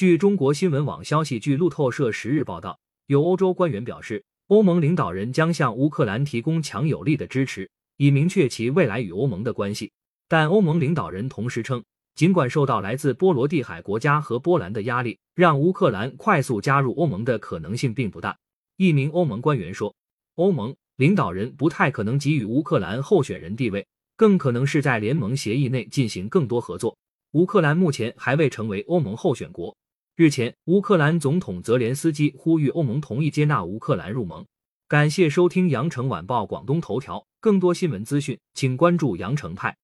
据中国新闻网消息，据路透社十日报道，有欧洲官员表示，欧盟领导人将向乌克兰提供强有力的支持，以明确其未来与欧盟的关系。但欧盟领导人同时称，尽管受到来自波罗的海国家和波兰的压力，让乌克兰快速加入欧盟的可能性并不大。一名欧盟官员说，欧盟领导人不太可能给予乌克兰候选人地位，更可能是在联盟协议内进行更多合作。乌克兰目前还未成为欧盟候选国。日前，乌克兰总统泽连斯基呼吁欧盟同意接纳乌克兰入盟。感谢收听羊城晚报广东头条，更多新闻资讯，请关注羊城派。